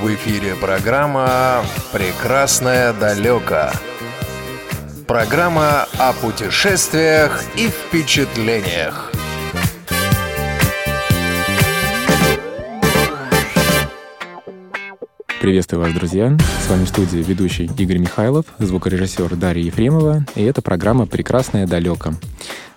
В эфире программа «Прекрасное далеко». Программа о путешествиях и впечатлениях. Приветствую вас, друзья! С вами в студии ведущий Игорь Михайлов, звукорежиссер Дарья Ефремова, и это программа «Прекрасное далеко».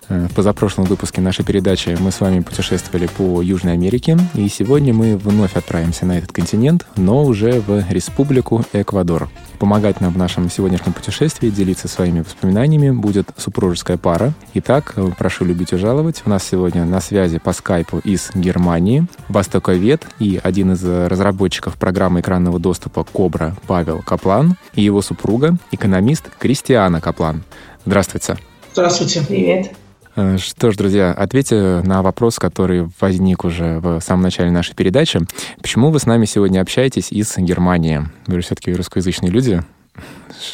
Э, в позапрошлом выпуске нашей передачи мы с вами путешествовали по Южной Америке, и сегодня мы вновь отправимся на этот континент, но уже в Республику Эквадор. Помогать нам в нашем сегодняшнем путешествии, делиться своими воспоминаниями будет супружеская пара. Итак, э, прошу любить и жаловать. У нас сегодня на связи по скайпу из Германии востоковед и один из разработчиков программы экранного доступа Кобра Павел Каплан и его супруга, экономист Кристиана Каплан. Здравствуйте. Здравствуйте. Привет. Э, что ж, друзья, ответьте на вопрос, который возник уже в самом начале нашей передачи. Почему вы с нами сегодня общаетесь из Германии? Вы же все-таки русскоязычные люди.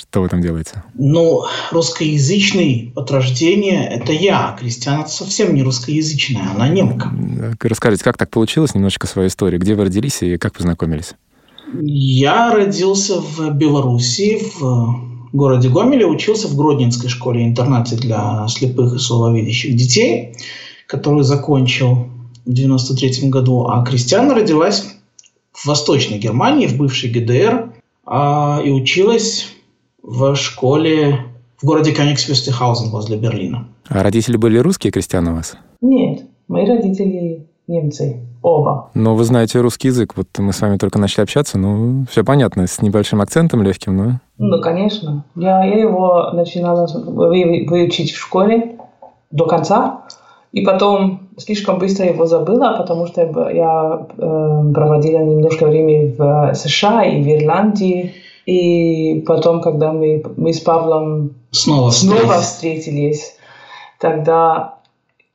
Что вы там делаете? Ну, русскоязычный от рождения – это я. Кристиана совсем не русскоязычная, она немка. Расскажите, как так получилось, немножечко свою историю. Где вы родились и как познакомились? Я родился в Беларуси, в городе Гомеле, учился в Гродненской школе-интернате для слепых и слабовидящих детей, которую закончил в 93 году. А Кристиана родилась в Восточной Германии, в бывшей ГДР, а, и училась в школе в городе Кёнигсвюстехаузен возле Берлина. А родители были русские, Кристиана, у вас? Нет, мои родители немцы. Оба. Но вы знаете русский язык. Вот мы с вами только начали общаться, ну, все понятно, с небольшим акцентом легким, но... Ну, конечно. Я, я его начинала выучить в школе до конца, и потом слишком быстро его забыла, потому что я э, проводила немножко времени в США и в Ирландии. И потом, когда мы, мы с Павлом снова, снова встретились, тогда,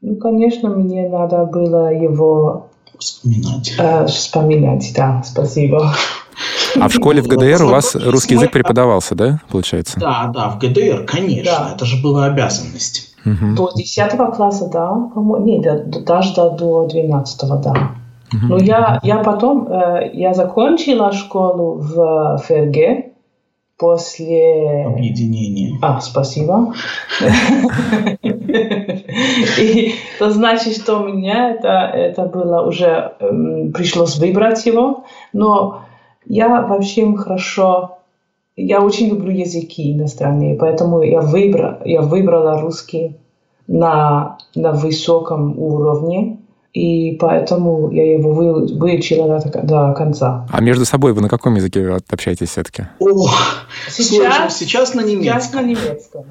ну, конечно, мне надо было его Вспоминать. Э, вспоминать, да, спасибо. А в школе в ГДР у вас русский язык преподавался, да, получается? Да, да, в ГДР, конечно, да. это же была обязанность. Угу. До 10 класса, да, по-моему, нет, даже до 12, да. Угу. Но я, я потом, э, я закончила школу в ФРГ, после... Объединения. А, спасибо. И это значит, что у меня это, это было уже, эм, пришлось выбрать его, но я вообще хорошо, я очень люблю языки иностранные, поэтому я, выбрала, я выбрала русский на, на высоком уровне, и поэтому я его выучила до, до конца. А между собой вы на каком языке общаетесь все-таки? О, сейчас, сейчас на немецком. Сейчас на немецком.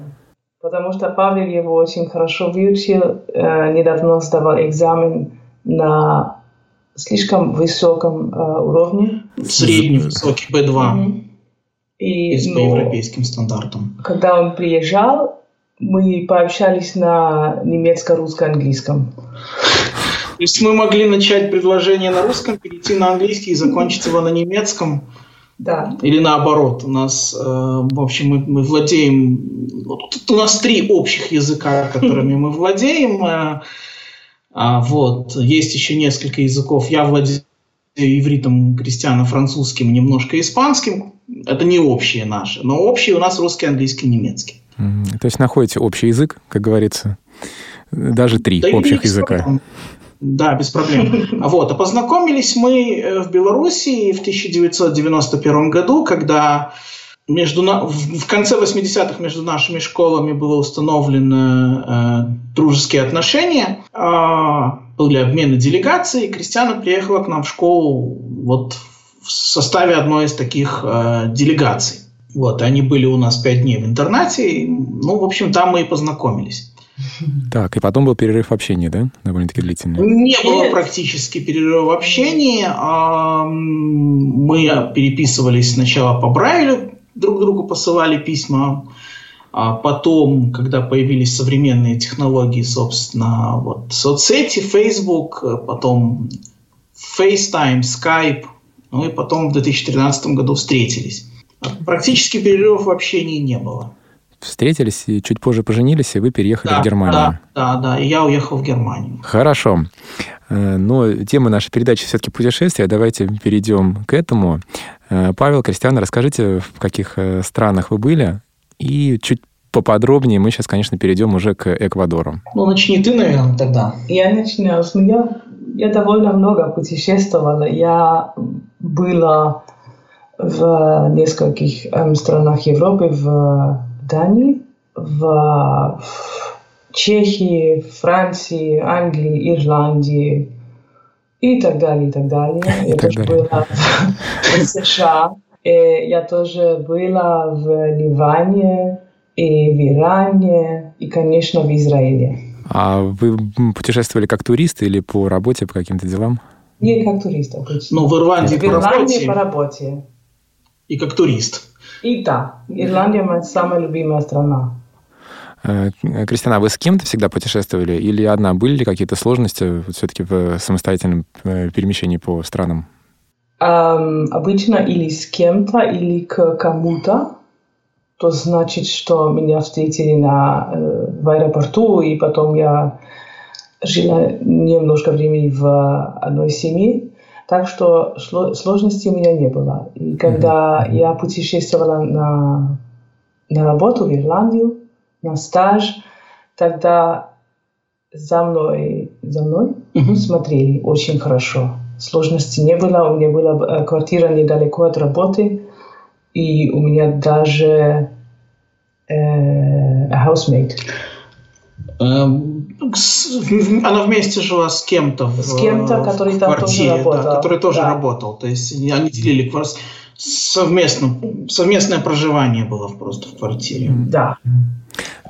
Потому что Павел его очень хорошо выучил. Э, недавно сдавал экзамен на слишком высоком э, уровне. Средний, высокий, B2. Mm-hmm. И, по ну, европейским стандартам. Когда он приезжал, мы пообщались на немецко-русско-английском. То есть мы могли начать предложение на русском, перейти на английский и закончить его на немецком. Да. Или наоборот, у нас, э, в общем, мы, мы владеем, тут у нас три общих языка, которыми мы владеем. Э, а, вот, есть еще несколько языков. Я владею ивритом, крестьяно-французским, немножко испанским. Это не общие наши, но общие у нас русский, английский, немецкий. То есть находите общий язык, как говорится, даже три да общих языка. Там. Да, без проблем. Вот. А познакомились мы э, в Белоруссии в 1991 году, когда между в конце 80-х между нашими школами было установлены э, дружеские отношения, э, были обмены делегаций, Кристиана приехала к нам в школу вот в составе одной из таких э, делегаций. Вот, они были у нас пять дней в интернате, и, ну, в общем, там мы и познакомились. Так, и потом был перерыв в общении, да? Довольно-таки длительный. Не было практически перерыва в общении. Мы переписывались сначала по Брайлю, друг другу посылали письма. А потом, когда появились современные технологии, собственно, вот соцсети, Facebook, потом FaceTime, Skype, ну и потом в 2013 году встретились. Практически перерывов в общении не было встретились и чуть позже поженились, и вы переехали да, в Германию. Да, да, да, и я уехал в Германию. Хорошо. Э, но тема нашей передачи все-таки путешествия. Давайте перейдем к этому. Э, Павел, Кристиан, расскажите, в каких э, странах вы были, и чуть поподробнее мы сейчас, конечно, перейдем уже к Эквадору. Ну, начни ты, наверное, тогда. Я начну. Ну, я, я довольно много путешествовала. Я была в нескольких эм, странах Европы, в Дании, в, в Чехии, Франции, Англии, Ирландии и так далее, и так далее. И я так тоже далее. была в, США. И я тоже была в Ливане и в Иране, и, конечно, в Израиле. А вы путешествовали как турист или по работе, по каким-то делам? Не как турист обычно. Ну, в Ирландии в по Ирландии работе по работе. и как турист. И да, Ирландия моя самая любимая страна. Э, Кристина, вы с кем-то всегда путешествовали? Или одна? Были ли какие-то сложности вот все-таки в самостоятельном э, перемещении по странам? Эм, обычно или с кем-то, или к кому-то. То значит, что меня встретили на, э, в аэропорту, и потом я жила немножко времени в одной семье. Так что сложностей у меня не было. И когда я путешествовала на, на работу в Ирландию, на стаж, тогда за мной, за мной Мгм. смотрели очень хорошо. Сложностей не было. У меня была э, квартира недалеко от работы, и у меня даже э, housemate. Эм, в- Она вместе жила с кем-то в, С кем-то, в который там тоже квартире, работал. Да, который тоже Да. работал. То есть они делили совместно, совместное проживание было просто в квартире. Да.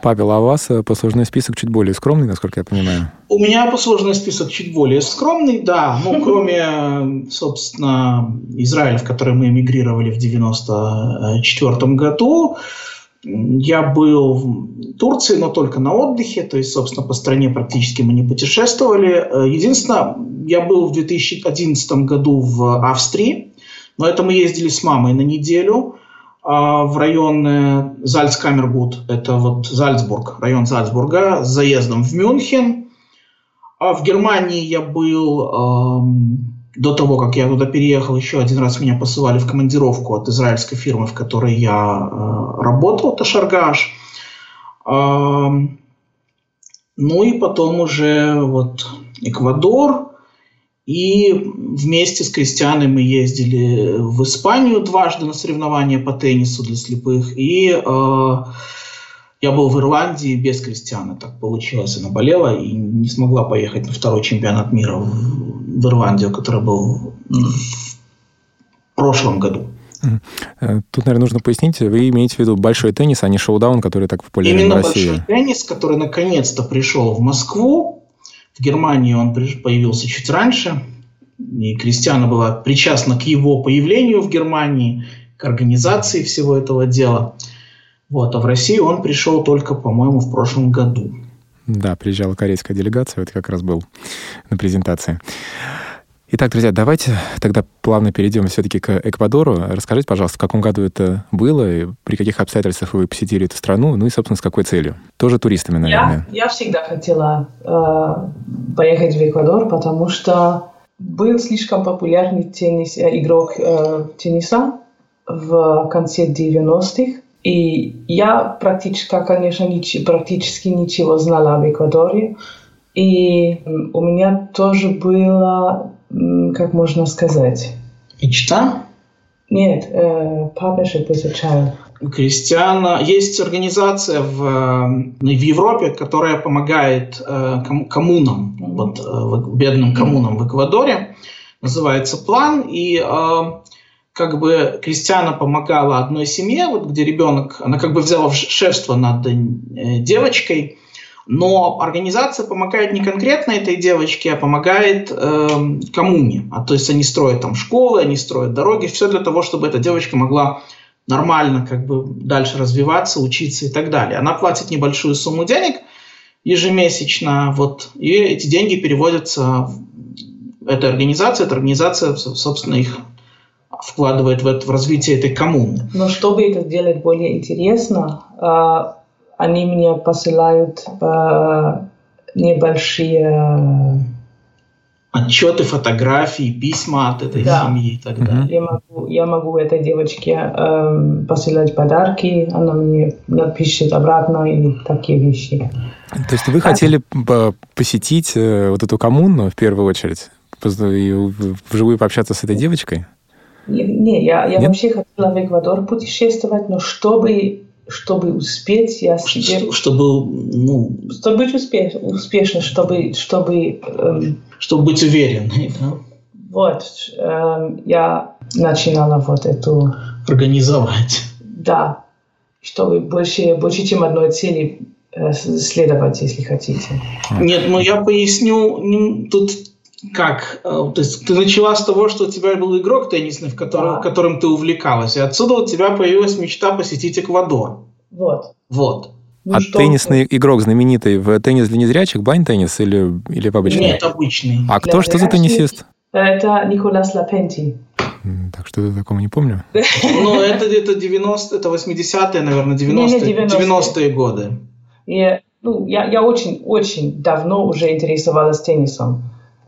Павел, а у вас э, послужной список чуть более скромный, насколько я понимаю? У меня послужный список чуть более скромный, да, ну, кроме, собственно, Израиля, в который мы эмигрировали в 94 году, я был в Турции, но только на отдыхе, то есть, собственно, по стране практически мы не путешествовали. Э, Единственное, я был в 2011 году в Австрии, но это мы ездили с мамой на неделю а, в район э, Зальцкамергут, это вот Зальцбург, район Зальцбурга, с заездом в Мюнхен. А в Германии я был до того, как я туда переехал, еще один раз меня посылали в командировку от израильской фирмы, в которой я э, работал, Ташаргаш. Эм, ну и потом уже вот Эквадор. И вместе с Кристианой мы ездили в Испанию дважды на соревнования по теннису для слепых. И э, я был в Ирландии без Кристианы. Так получилось. Она болела и не смогла поехать на второй чемпионат мира в, в Ирландию, который был в прошлом году. Э, Тут, наверное, нужно пояснить, вы имеете в виду большой теннис, а не шоу-даун, который так популярен Именно в России. большой теннис, который наконец-то пришел в Москву. В Германии он появился чуть раньше. И Кристиана была причастна к его появлению в Германии, к организации всего этого дела. Вот. А в Россию он пришел только, по-моему, в прошлом году. Да, приезжала корейская делегация, вот как раз был на презентации. Итак, друзья, давайте тогда плавно перейдем все-таки к Эквадору. Расскажите, пожалуйста, в каком году это было, и при каких обстоятельствах вы посетили эту страну, ну и, собственно, с какой целью? Тоже туристами, наверное. Я, я всегда хотела э, поехать в Эквадор, потому что был слишком популярный теннис, э, игрок э, тенниса в конце 90-х. И я практически, конечно, нич- практически ничего знала об Эквадоре. И у меня тоже было, как можно сказать, Мечта? нет, э, partnership with a child. Кристиана. Есть организация в, в Европе, которая помогает э, ком- коммунам, вот, э, бедным коммунам в Эквадоре. Называется «План». И э, как бы Кристиана помогала одной семье, вот, где ребенок, она как бы взяла шефство над э, девочкой, но организация помогает не конкретно этой девочке, а помогает э, коммуне. А то есть они строят там школы, они строят дороги, все для того, чтобы эта девочка могла нормально как бы дальше развиваться, учиться и так далее. Она платит небольшую сумму денег ежемесячно, вот, и эти деньги переводятся в эту организацию, эта организация, со- собственно, их вкладывает в, это, в развитие этой коммуны. Но чтобы это сделать более интересно, а, они мне посылают а, небольшие отчеты, фотографии, письма от этой Да. семьи и так далее. Я могу, я могу этой девочке эм, посылать подарки, она мне напишет обратно и такие вещи. То есть вы хотели п- посетить э, вот эту коммуну в первую очередь? И вживую пообщаться с этой девочкой? Не, я, я Нет? вообще хотела в Эквадор путешествовать, но чтобы, чтобы успеть, я себе... Чтобы, ну, Чтобы быть успеш, успешным, чтобы, чтобы эм, чтобы быть уверенной, да, вот, эм, я начинала вот эту, организовать. да, чтобы больше, больше чем одной цели э, следовать, если хотите. Нет, ну я поясню, не- тут как, э, то есть ты начала с того, что у тебя был игрок теннисный, в котором, Да. которым ты увлекалась, и отсюда у тебя появилась мечта посетить Эквадор. Вот. Вот. Ну а что теннисный игрок знаменитый в теннис для незрячих, байн-теннис или, или в обычном? Нет, обычный. А кто, Для что за теннисист? Это Николас Лапенти. Так что я такому не помню. Ну, это где-то 90 это 80-е, наверное, 90-е, Не, не, 90-е. 90-е годы. И, ну, я, я очень, очень давно уже интересовалась теннисом.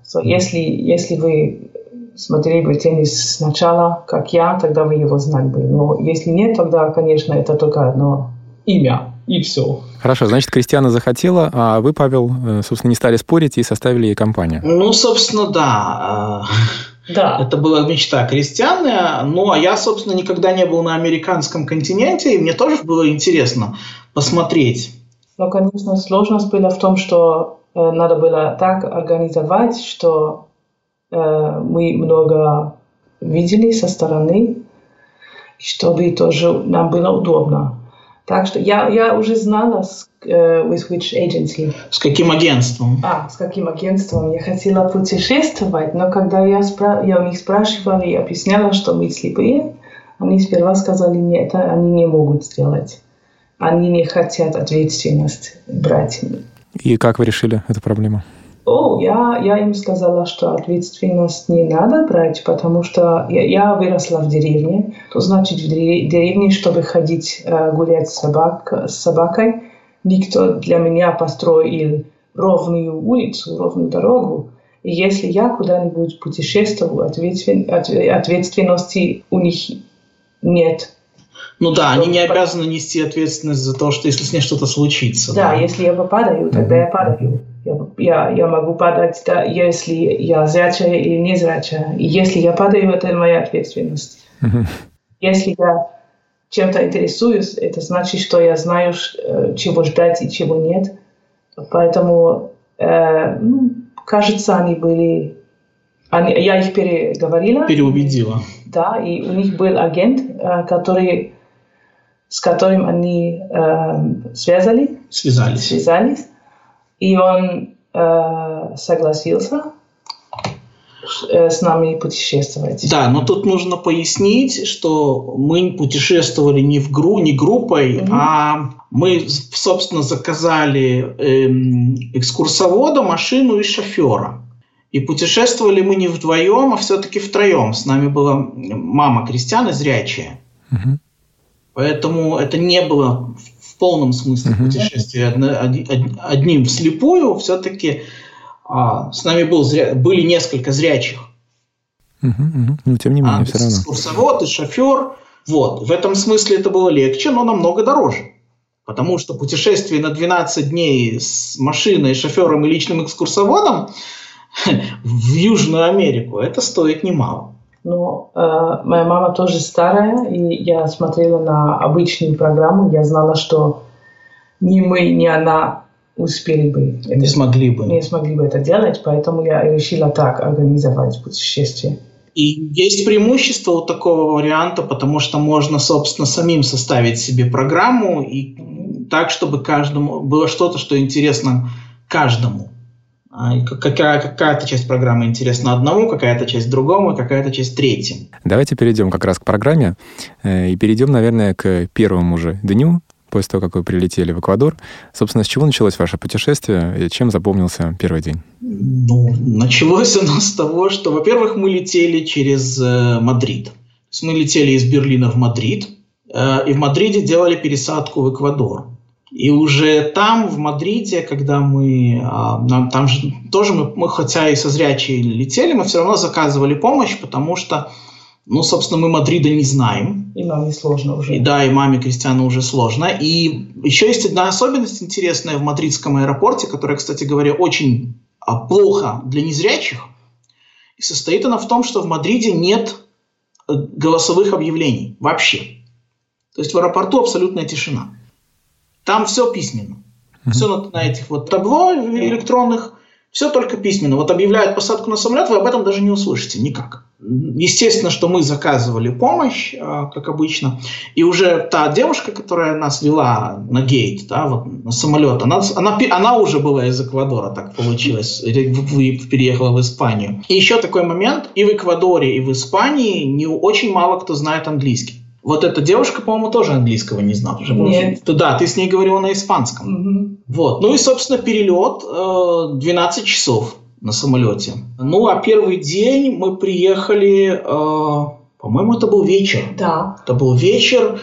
So, если, если вы смотрели бы теннис сначала, как я, тогда вы его знали бы. Но если нет, тогда, конечно, это только одно имя, и все. Хорошо, значит, Кристиана захотела, а вы, Павел, э, собственно, не стали спорить и составили ей компанию. Ну, собственно, да. Да, Это была мечта крестьяна. Ну, а я, собственно, никогда не был на американском континенте, и мне тоже было интересно посмотреть. но, конечно, сложность была в том, что надо было так организовать, что э, мы много видели со стороны, чтобы тоже нам было удобно. Так что я, я уже знала, с, э, with which agency, С каким агентством? а, с каким агентством я хотела путешествовать, но когда я, спра- я у них спрашивала и объясняла, что мы слепые, они сперва сказали, нет, это они не могут сделать. Они не хотят ответственность брать. И как вы решили эту проблему? О, я, я им сказала, что ответственность не надо брать, потому что я, я выросла в деревне. То значит, в дере- деревне, чтобы ходить э, гулять с, собак, с собакой, никто для меня построил ровную улицу, ровную дорогу. И если я куда-нибудь путешествую, ответствен- от- ответственности у них нет. Ну да, они не обязаны нести ответственность за то, что если с ней что-то случится. Да, если я попадаю, тогда я падаю. Я, я, я могу падать, да, если я зрячая или не зрячая. И если я падаю, это моя ответственность. Если я чем-то интересуюсь, это значит, что я знаю, э, чего ждать и чего нет. Поэтому, э, ну, кажется, они были... Они, я их переговорила. Переубедила. Да, и у них был агент, э, который, с которым они э, связали, Связались. связались, и он э, согласился э, с нами путешествовать. Да, но тут нужно пояснить, что мы путешествовали не в гру, не группой, Мгм. а мы, собственно, заказали эм, экскурсовода, машину и шофера. И путешествовали мы не вдвоем, а все-таки втроем. С нами была мама Кристиана зрячая. Мгм. Поэтому это не было в- полном смысле Мгм. путешествия одно- оди- од- одним вслепую. Все-таки с нами был были несколько зрячих. Мгм, мгм. Ну, тем не менее, А, все равно. экскурсовод и шофер. Вот. В этом смысле это было легче, но намного дороже. Потому что путешествие на 12 дней с машиной, шофером и личным экскурсоводом в Южную Америку, это стоит немало. Но э, моя мама тоже старая, и я смотрела на обычную программу, я знала, что ни мы, ни она успели бы, это- Не смогли бы. не смогли бы это делать, поэтому я решила так организовать путешествие. И есть преимущество у такого варианта, потому что можно, собственно, самим составить себе программу и так, чтобы каждому было что-то, что интересно каждому. А, Какая, какая-то часть программы интересна одному, какая-то часть другому, какая-то часть третьему. Давайте перейдем как раз к программе э, и перейдем, наверное, к первому же дню, после того, как вы прилетели в Эквадор. Собственно, с чего началось ваше путешествие и чем запомнился первый день? Ну, началось оно с того, что, во-первых, мы летели через э, Мадрид. То есть мы летели из Берлина в Мадрид, э, и в Мадриде делали пересадку в Эквадор. И уже там, в Мадриде, когда мы, а, нам, там же тоже мы, мы, хотя и со зрячие летели, мы все равно заказывали помощь, потому что, ну, собственно, мы Мадрида не знаем. И маме сложно уже. И, да, и маме Кристиану уже сложно. И еще есть одна особенность интересная в мадридском аэропорте, которая, кстати говоря, очень а, плохо для незрячих. И состоит она в том, что в Мадриде нет э, голосовых объявлений вообще. То есть в аэропорту абсолютная тишина. Там все письменно. Mm-hmm. Все на, на этих вот табло электронных, все только письменно. Вот объявляют посадку на самолет, вы об этом даже не услышите никак. Естественно, что мы заказывали помощь, а, как обычно, и уже та девушка, которая нас вела на гейт, да, вот на самолет, она, она, она уже была из Эквадора, так получилось, переехала в Испанию. И еще такой момент, и в Эквадоре, и в Испании не очень мало кто знает английский. Вот эта девушка, по-моему, тоже английского не знала. Нет. Да, ты с ней говорила на испанском. Угу. Вот. Ну и, собственно, перелет э, 12 часов на самолете. Ну, а первый день мы приехали, э, по-моему, это был вечер. Да. Это был вечер.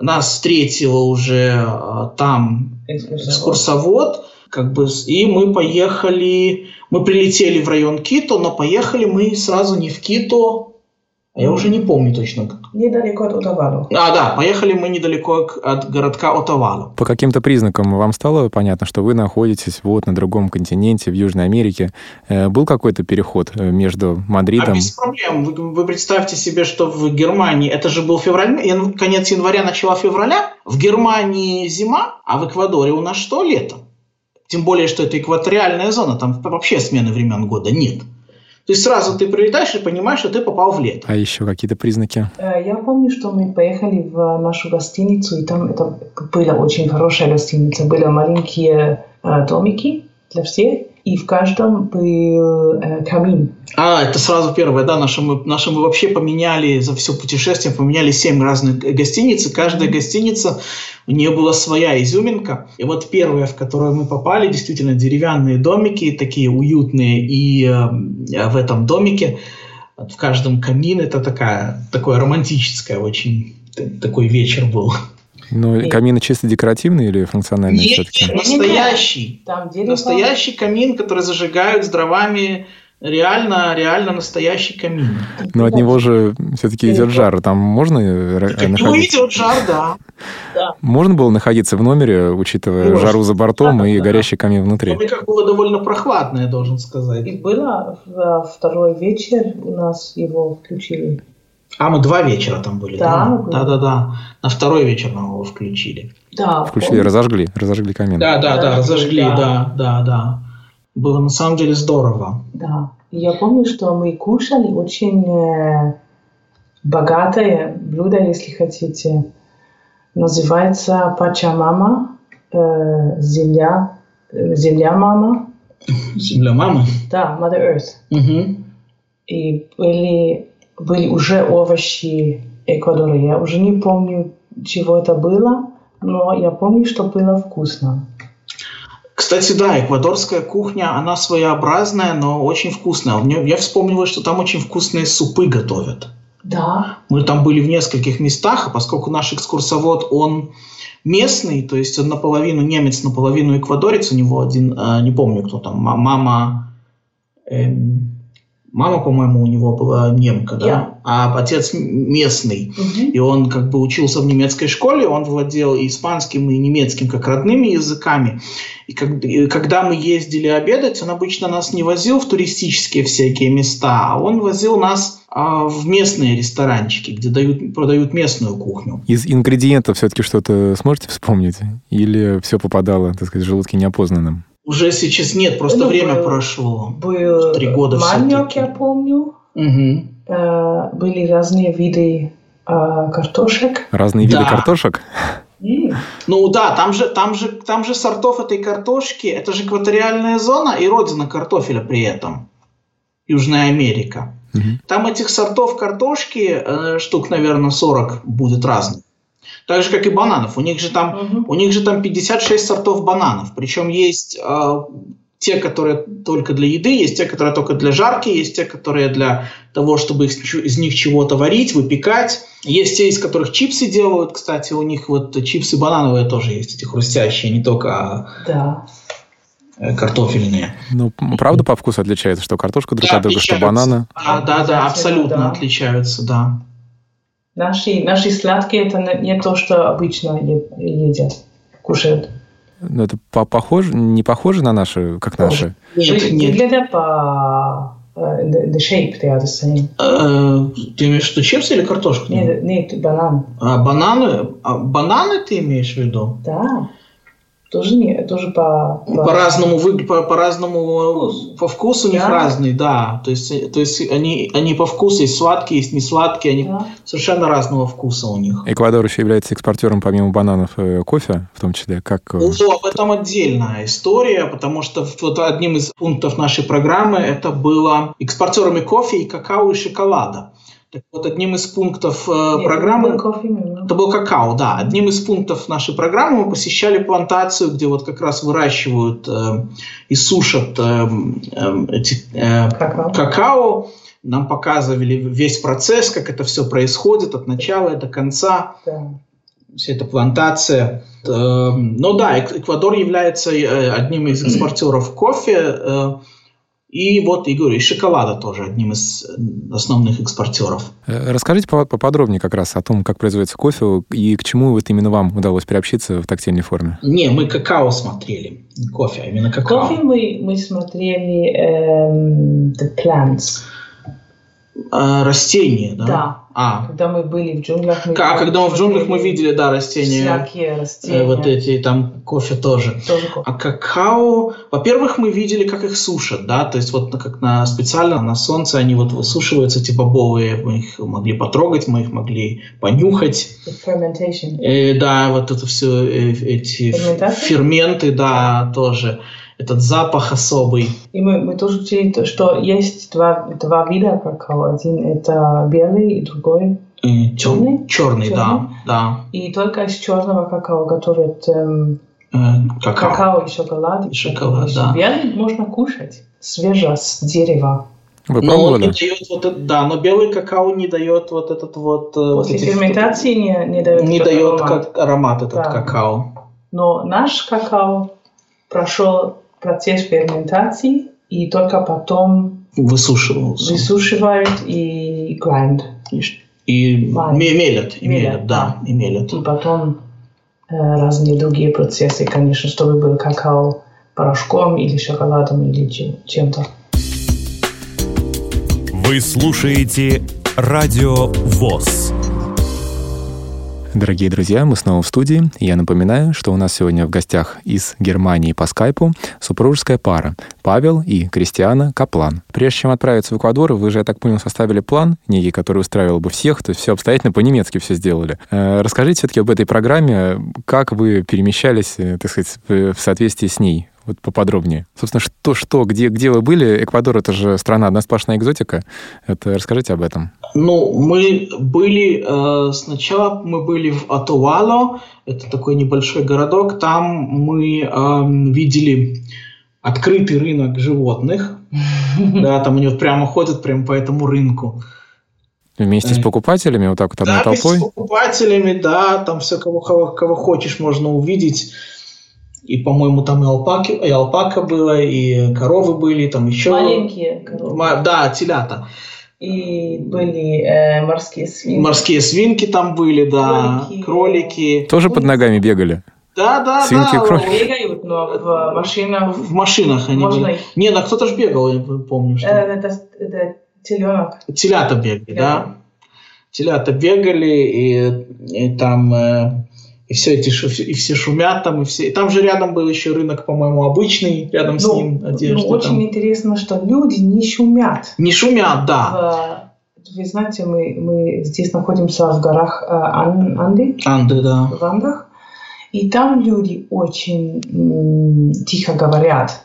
Нас встретила уже э, там Экскурсовод. экскурсовод. Как бы, и мы поехали, мы прилетели в район Кито, но поехали мы сразу не в Кито, я уже не помню точно. Недалеко от Отавала. А, да, поехали мы недалеко от городка Отавала. По каким-то признакам вам стало понятно, что вы находитесь вот на другом континенте, в Южной Америке. Э, был какой-то переход э, между Мадридом... А без проблем. Вы, вы представьте себе, что в Германии, это же был февраль, ян, конец января, начало февраля, в Германии зима, а в Эквадоре у нас что, лето? Тем более, что это экваториальная зона, там вообще смены времен года нет. То есть сразу ты прилетаешь и понимаешь, что ты попал в лето. А еще какие-то признаки? Я помню, что мы поехали в нашу гостиницу, и там это была очень хорошая гостиница. Были маленькие домики для всех, и в каждом был э, камин. А, это сразу первое, да, наше мы, наше мы вообще поменяли за все путешествие, поменяли семь разных гостиниц, и каждая гостиница, у нее была своя изюминка. И вот первая, в которую мы попали, действительно деревянные домики, такие уютные, и э, в этом домике в каждом камин это такая, такое романтическое очень, такой вечер был. Ну, и... камины чисто декоративные или функциональные Нет, все-таки? настоящий. Там. Настоящий камин, который зажигают с дровами. Реально, реально настоящий камин. Но от него же все-таки идет жар. Там можно Как находиться? идет жар, да. Да. Можно было находиться в номере, учитывая Можно. жару за бортом Да, и да. горящий камин внутри? Но мне как было довольно прохладно, я должен И сказать. было в второй вечер у нас его включили. А мы два вечера там были, Да, да? мы. Да, да, да. На второй вечер нам его включили. Да. Включили, помню. разожгли, разожгли камин. Да, да, да, Да, разожгли, да. да, да, да. Было на самом деле здорово. Да. Я помню, что мы кушали очень э, богатое блюдо, если хотите. Называется пачамама, э, земля, э, земля мама. Земля мамы. Да, Mother Earth. Мгм. И были, были уже овощи Эквадора. Я уже не помню, чего это было, но я помню, что было вкусно. Кстати, да, эквадорская кухня, она своеобразная, но очень вкусная. Я вспомнил, что там очень вкусные супы готовят. Да, Мы там были в нескольких местах, а поскольку наш экскурсовод, он местный, то есть он наполовину немец, наполовину эквадорец, у него один, э, не помню кто там, ма- мама, эм, мама, по-моему, у него была немка, да, Я. а отец местный. Мгм. И он как бы учился в немецкой школе, он владел и испанским, и немецким как родными языками. И, как- и когда мы ездили обедать, он обычно нас не возил в туристические всякие места, а он возил нас а, в местные ресторанчики, где дают, продают местную кухню. Из ингредиентов все-таки что-то сможете вспомнить? Или все попадало, так сказать, в желудке неопознанным? Уже сейчас нет, просто Ну, время был- прошло. Был Три года маньок, всё-таки. я помню. Мгм. Э, были разные виды э, картошек. Разные виды Да. картошек? М, Ну да, там же, там, же, там же сортов этой картошки, это же экваториальная зона и родина картофеля при этом. Южная Америка. Мгм. Там этих сортов картошки э, штук, наверное, 40 будет разных. Так же, как и бананов. У них же там, мгм. у них же там 56 сортов бананов. Причем есть э, те, которые только для еды, есть те, которые только для жарки, есть те, которые для того, чтобы из них чего-то варить, выпекать. Есть те, из которых чипсы делают. Кстати, у них вот чипсы банановые тоже есть, эти хрустящие, не только а Да. э, картофельные. Ну, правда по вкусу отличается, что картошка друг Да, от друга, что бананы? Да, да, да, абсолютно да. отличаются, да. Наши, наши сладкие это не то, что обычно едят, кушают. Ну, это по- похоже, не похоже на наши, как наши? Нет, нет. Выглядят по э, the, the shape they are the same. Э, Ты имеешь в виду чипсы или картошку? Нет, нет, банан. А, бананы? А, бананы ты имеешь в виду? Да. Тоже не, тоже по, по- По-разному, вы, по, по-разному э, по вкусу у них Да. разный, да. То есть, э, то есть они, они по вкусу есть сладкие, есть не сладкие, они Да. совершенно разного вкуса у них. Эквадор еще является экспортером, помимо бананов, э, кофе, в том числе. Как... О, об этом отдельная история, потому что вот одним из пунктов нашей программы это было экспортерами кофе и какао и шоколада. Так вот, одним из пунктов э, Нет, программы... был кофе. Это был какао, да. Одним из пунктов нашей программы мы посещали плантацию, где вот как раз выращивают э, и сушат э, э, э, Какао. какао. Нам показывали весь процесс, как это все происходит от начала и до конца Да. вся эта плантация. Э, Ну да, Эк- Эквадор является э, одним из экспортеров кофе. э, И вот, и говорю, и шоколада тоже одним из э, основных экспортеров. Э, Расскажите по- поподробнее как раз о том, как производится кофе и к чему вот именно вам удалось приобщиться в тактильной форме. Не, мы какао смотрели, не кофе, а именно какао. Кофе мы, мы смотрели эм, The Plants. А, растения, да? Да. А, Когда мы были в джунглях, мы а когда мы в джунглях мы видели, да, растения, всякие э, растения. вот эти, там кофе тоже. Тоже кофе. А какао, во-первых, мы видели, как их сушат, да, то есть вот как на специально на солнце они вот высушиваются, эти бобовые, мы их могли потрогать, мы их могли понюхать. Fermentation. Э, да, вот это все эти ф- Ферментация? ферменты, да, тоже. Этот запах особый. И мы, мы тоже учили, то, что есть два, два вида какао. Один это белый, и другой. Э, Черный? Черный, да, Черный? да. И только из черного какао готовят эм, Э, какао. какао и шоколад. И шоколад, да. Белый можно кушать свеже с дерева. Вы Но он не дает вот это, да, но белый какао не дает вот этот вот, э, вот После эти- ферментации не, не дает, не дает аромат. как аромат этот Да. какао. Но наш какао прошел процесс ферментации и только потом Высушивался. высушивают и grind. И, Варят. ме- мелят, и Мелят, мелят, да, и мелят. И потом э, разные другие процессы, конечно, чтобы был какао порошком или шоколадом или чем- чем-то. Вы слушаете Радио ВОЗ. Дорогие друзья, мы снова в студии. Я напоминаю, что у нас сегодня в гостях из Германии по скайпу супружеская пара Павел и Кристиана Каплан. Прежде чем отправиться в Эквадор, вы же, я так понял, составили план некий, который устраивал бы всех, то есть все обстоятельно по-немецки все сделали. Э, Расскажите все-таки об этой программе, как вы перемещались, э, так сказать, в в соответствии с ней. Вот поподробнее. Собственно, что, что, где, где вы были? Эквадор — это же страна одна сплошная экзотика. Это расскажите об этом. Ну, мы были, э, сначала мы были в Атуало, это такой небольшой городок, там мы эм, видели открытый рынок животных, да, там они вот прямо ходят прямо по этому рынку. Вместе с Э, покупателями, вот так вот одной Да, толпой? с покупателями, да, там все, кого, кого, кого хочешь, можно увидеть. И, по-моему, там и, алпаки, и алпака было, и коровы были, там еще... Маленькие коровы. Да, телята. И были э, морские свиньи. Морские свинки там были, да, Кролики. кролики. Тоже под ногами бегали? Да, да, Свинки да. кролики. Бегают, но в машинах В машинах они Можно были. их- Не, ну кто-то же бегал, я помню, что. э, это, это теленок. Телята бегали, да. Телята бегали, и, и там э, и все эти и все шумят там, и все. И там же рядом был еще рынок, по-моему, обычный, рядом с Ну, ним ну, одежды. очень там. интересно, что люди не шумят. Не шумят, да. Вы знаете, мы, мы здесь находимся в горах э, Ан- Анды, Анды, да. в Андах, и там люди очень тихо говорят.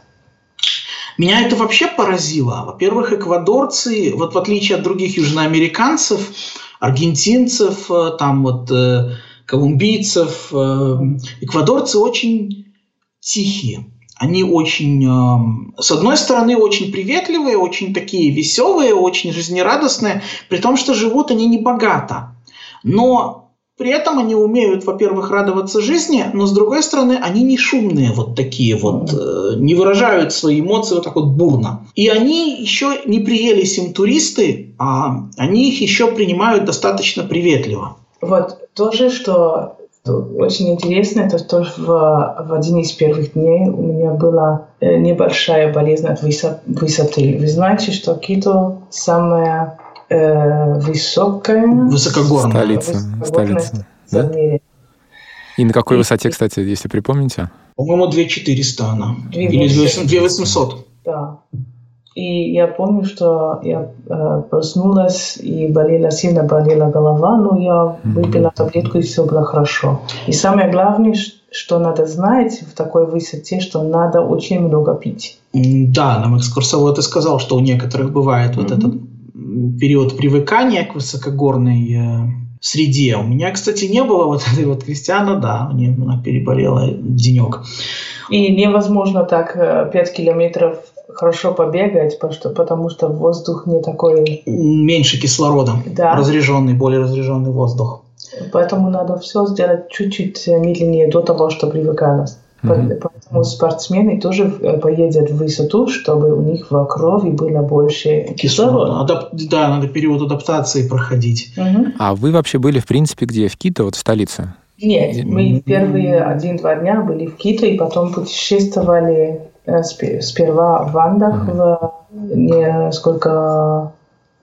Меня это вообще поразило. Во-первых, эквадорцы, вот в отличие от других южноамериканцев, аргентинцев, э, там вот э, колумбийцев, э, эквадорцы очень тихие. они очень, э, с одной стороны, очень приветливые, очень такие веселые, очень жизнерадостные, при том, что живут они не богато. Но при этом они умеют, во-первых, радоваться жизни, но с другой стороны, они не шумные вот такие вот, э, не выражают свои эмоции вот так вот бурно. И они еще не приелись им туристы, а они их еще принимают достаточно приветливо. Вот тоже, что очень интересно, это тоже в, в один из первых дней у меня была э, небольшая болезнь от высоты. Вы знаете, что Кито самая э, высокая... Высокогорная. Столица. столица. Да? И на какой и, высоте, кстати, если припомните? По-моему, 2400 она. 2 Или 2800. Да. И я помню, что я э, проснулась и болела, сильно болела голова, но я выпила таблетку и все было хорошо. И самое главное, что надо знать в такой высоте, что надо очень много пить. Да, нам экскурсовод и сказал, что у некоторых бывает mm-hmm. вот этот период привыкания к высокогорной э, среде. У меня, кстати, не было вот этой вот Кристиана, да, у нее она переболела денек. И невозможно так 5 э, километров хорошо побегать, потому что, потому что воздух не такой... Меньше кислорода, да. разряженный, более разряженный воздух. Поэтому надо все сделать чуть-чуть медленнее до того, что привыкалось. Mm-hmm. Поэтому спортсмены тоже э, поедут в высоту, чтобы у них в крови было больше кислорода. Адап- да, надо период адаптации проходить. Mm-hmm. А вы вообще были, в принципе, где? В Кито, вот в столице? Нет, мы первые один-два дня были в Кито, и потом путешествовали сперва в Андах в несколько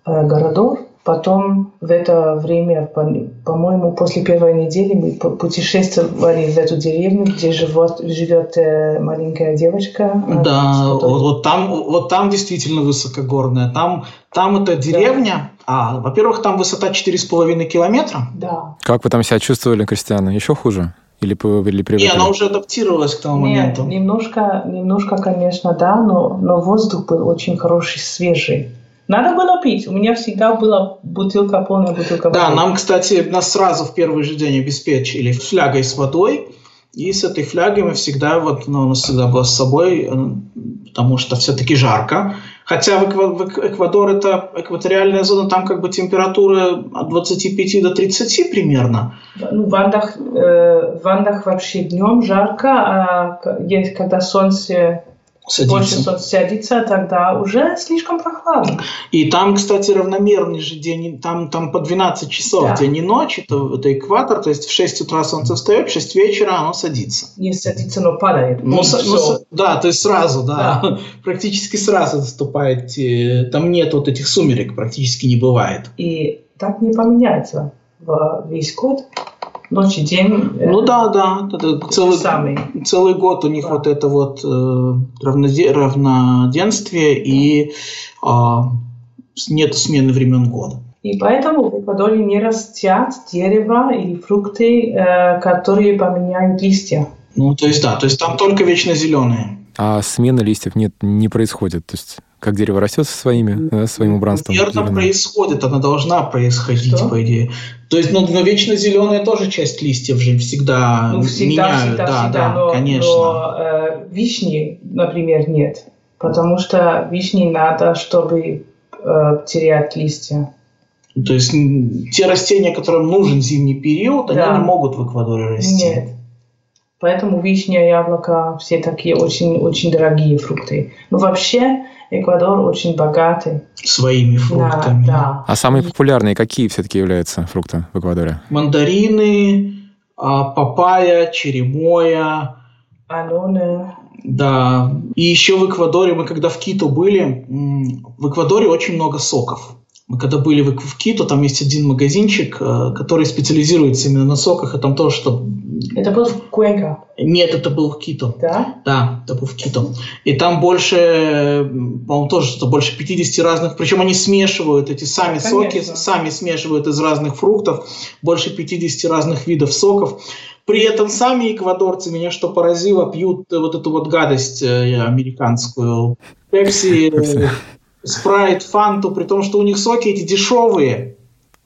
э, городов, Потом в это время, по-моему, после первой недели мы путешествовали в эту деревню, где живет, живет э, маленькая девочка. Да, вот, вот, там, вот там действительно высокогорная. Там, там это деревня, да. а, во-первых, там высота 4,5 километра. Да. Как вы там себя чувствовали, Кристиана? Еще хуже? Или, или привыкли? Не, она уже адаптировалась к тому Нет, моменту. Немножко, немножко, конечно, да, но, но воздух был очень хороший, свежий. Надо было пить. У меня всегда была бутылка, полная бутылка воды. Да, нам, кстати, нас сразу в первый же день обеспечили флягой с водой. И с этой флягой мы всегда, вот, ну, у нас всегда была с собой, потому что все-таки жарко. Хотя в, Эквадор это экваториальная зона, там как бы температура от 25 до 30 примерно. Ну, в Андах, э, в Андах вообще днем жарко, а есть, когда солнце садится. больше садится, тогда уже слишком прохладно. И там, кстати, равномерный же день, там, там по 12 часов да. день и ночь, это, это экватор, то есть в 6 утра солнце встает, в 6 вечера оно садится. Не садится, но падает. Ну, с, ну, да, то есть сразу, да, да. практически сразу наступает, там нет вот этих сумерек, практически не бывает. И так не поменяется в весь год ночь и день. Э, ну да, да, целый, самый. целый год у них да. вот это вот э, равноде, равноденствие и э, нет смены времен года. И поэтому в Эквадоре не растят дерева или фрукты, э, которые поменяют листья. Ну, то есть да, то есть там только вечно зеленые. А смена листьев нет, не происходит. То есть как дерево растет со своими, да, своим убранством. Верно происходит, она должна происходить, Что? по идее. То есть, ну, но вечно зеленая тоже часть листьев же всегда, ну, всегда меняют. Всегда, да, всегда, да, но, конечно. Но э, вишни, например, нет. Потому что вишни надо, чтобы э, терять листья. То есть те растения, которым нужен зимний период, да. они не могут в Эквадоре расти. Нет. Поэтому вишня, яблоко, все такие очень-очень дорогие фрукты. Но вообще Эквадор очень богатый. Своими фруктами. Да, да. А самые популярные какие все-таки являются фрукты в Эквадоре? Мандарины, а, папайя, черемоя. Алоны. Да. И еще в Эквадоре, мы когда в Кито были, в Эквадоре очень много соков. Мы когда были в Кито, там есть один магазинчик, э, который специализируется именно на соках, и там тоже что это был в Куэнка? Нет, это был в Кито. Да? Да, это был в Кито. И там больше, по-моему, тоже что больше 50 разных, причем они смешивают эти сами Конечно. соки, сами смешивают из разных фруктов, больше 50 разных видов соков. При этом сами эквадорцы, меня что поразило, пьют вот эту вот гадость э, американскую. Пепси, спрайт, фанту, при том, что у них соки эти дешевые